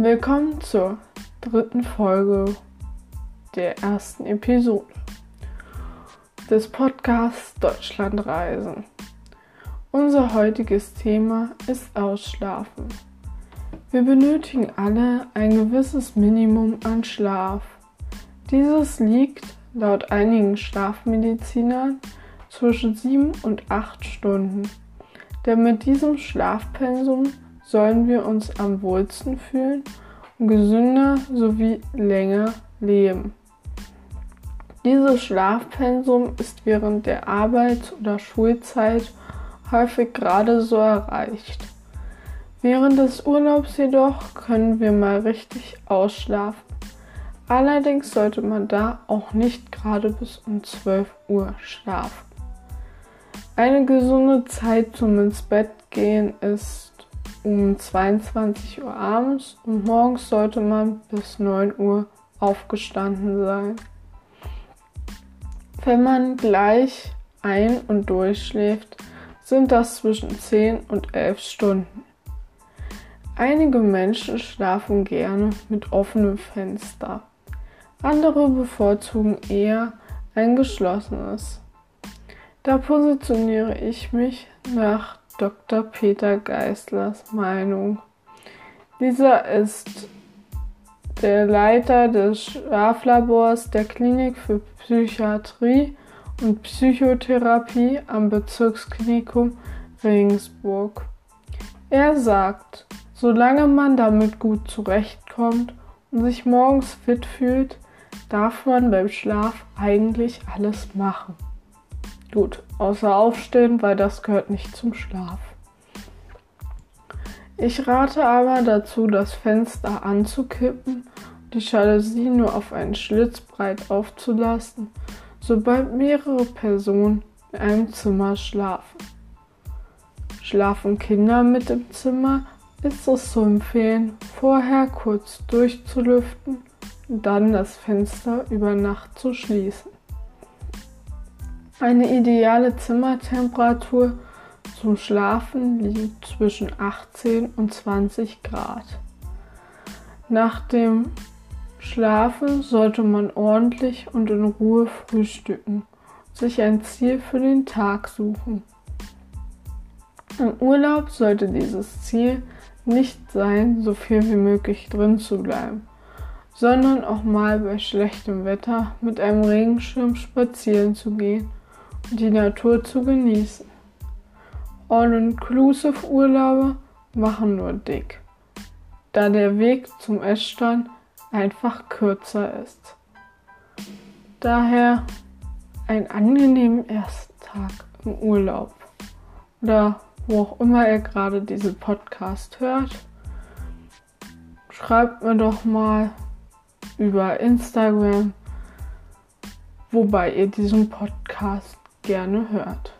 Willkommen zur dritten Folge der ersten Episode des Podcasts Deutschlandreisen. Unser heutiges Thema ist Ausschlafen. Wir benötigen alle ein gewisses Minimum an Schlaf. Dieses liegt laut einigen Schlafmedizinern zwischen 7 und 8 Stunden. Denn mit diesem Schlafpensum sollen wir uns am wohlsten fühlen und gesünder sowie länger leben. Dieses Schlafpensum ist während der Arbeits- oder Schulzeit häufig gerade so erreicht. Während des Urlaubs jedoch können wir mal richtig ausschlafen. Allerdings sollte man da auch nicht gerade bis um 12 Uhr schlafen. Eine gesunde Zeit zum ins Bett gehen ist um 22 Uhr abends und morgens sollte man bis 9 Uhr aufgestanden sein. Wenn man gleich ein- und durchschläft, sind das zwischen 10 und 11 Stunden. Einige Menschen schlafen gerne mit offenem Fenster. Andere bevorzugen eher ein geschlossenes. Da positioniere ich mich nach Dr. Peter Geislers Meinung. Dieser ist der Leiter des Schlaflabors der Klinik für Psychiatrie und Psychotherapie am Bezirksklinikum Regensburg. Er sagt, solange man damit gut zurechtkommt und sich morgens fit fühlt, darf man beim Schlaf eigentlich alles machen. Gut, außer aufstehen, weil das gehört nicht zum Schlaf. Ich rate aber dazu, das Fenster anzukippen, die Jalousie nur auf einen Schlitz breit aufzulassen, sobald mehrere Personen in einem Zimmer schlafen. Schlafen Kinder mit im Zimmer, ist es zu empfehlen, vorher kurz durchzulüften und dann das Fenster über Nacht zu schließen. Eine ideale Zimmertemperatur zum Schlafen liegt zwischen 18 und 20 Grad. Nach dem Schlafen sollte man ordentlich und in Ruhe frühstücken, sich ein Ziel für den Tag suchen. Im Urlaub sollte dieses Ziel nicht sein, so viel wie möglich drin zu bleiben, sondern auch mal bei schlechtem Wetter mit einem Regenschirm spazieren zu gehen die Natur zu genießen. All-Inclusive-Urlaube machen nur dick, da der Weg zum Essstand einfach kürzer ist. Daher einen angenehmen ersten Tag im Urlaub oder wo auch immer ihr gerade diesen Podcast hört. Schreibt mir doch mal über Instagram, wobei ihr diesen Podcast gerne hört.